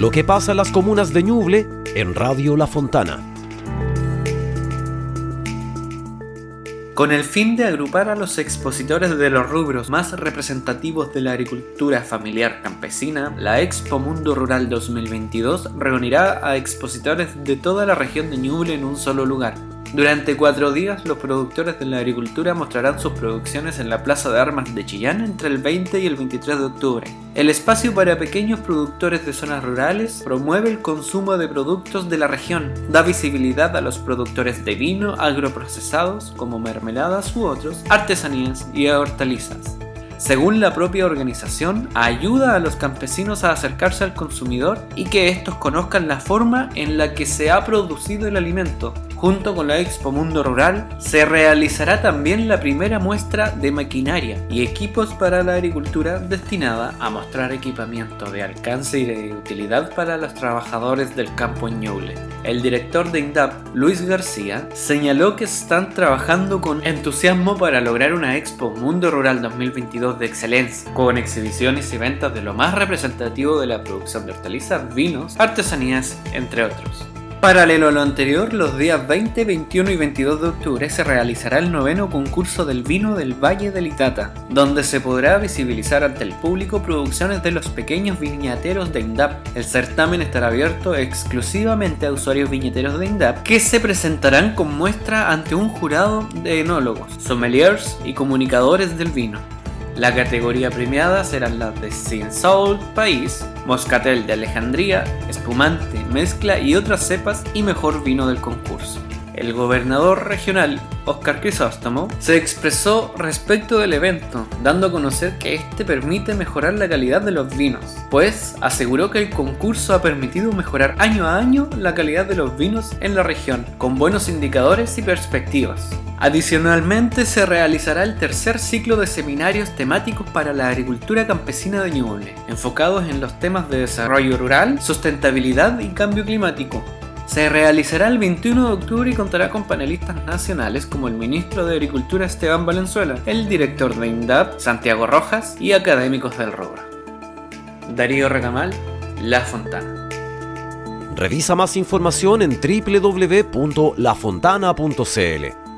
lo que pasa en las comunas de Ñuble en Radio La Fontana. Con el fin de agrupar a los expositores de los rubros más representativos de la agricultura familiar campesina, la Expo Mundo Rural 2022 reunirá a expositores de toda la región de Ñuble en un solo lugar, durante cuatro días, los productores de la agricultura mostrarán sus producciones en la Plaza de Armas de Chillán entre el 20 y el 23 de octubre. El espacio para pequeños productores de zonas rurales promueve el consumo de productos de la región, da visibilidad a los productores de vino, agroprocesados como mermeladas u otros, artesanías y hortalizas. Según la propia organización, ayuda a los campesinos a acercarse al consumidor y que estos conozcan la forma en la que se ha producido el alimento, Junto con la Expo Mundo Rural, se realizará también la primera muestra de maquinaria y equipos para la agricultura destinada a mostrar equipamiento de alcance y de utilidad para los trabajadores del campo en Ñuble. El director de INDAP, Luis García, señaló que están trabajando con entusiasmo para lograr una Expo Mundo Rural 2022 de excelencia, con exhibiciones y ventas de lo más representativo de la producción de hortalizas, vinos, artesanías, entre otros. Paralelo a lo anterior, los días 20, 21 y 22 de octubre se realizará el noveno concurso del vino del Valle del Itata, donde se podrá visibilizar ante el público producciones de los pequeños viñateros de INDAP. El certamen estará abierto exclusivamente a usuarios viñeteros de INDAP que se presentarán con muestra ante un jurado de enólogos, sommeliers y comunicadores del vino. La categoría premiada serán las de Sin Soul País, Moscatel de Alejandría, Espumante, Mezcla y otras cepas y mejor vino del concurso. El gobernador regional, Oscar Crisóstomo, se expresó respecto del evento, dando a conocer que este permite mejorar la calidad de los vinos, pues aseguró que el concurso ha permitido mejorar año a año la calidad de los vinos en la región, con buenos indicadores y perspectivas. Adicionalmente se realizará el tercer ciclo de seminarios temáticos para la agricultura campesina de Ñuble, enfocados en los temas de desarrollo rural, sustentabilidad y cambio climático. Se realizará el 21 de octubre y contará con panelistas nacionales como el ministro de Agricultura Esteban Valenzuela, el director de INDAP Santiago Rojas y académicos del rubro. Darío Regamal, La Fontana. Revisa más información en www.lafontana.cl.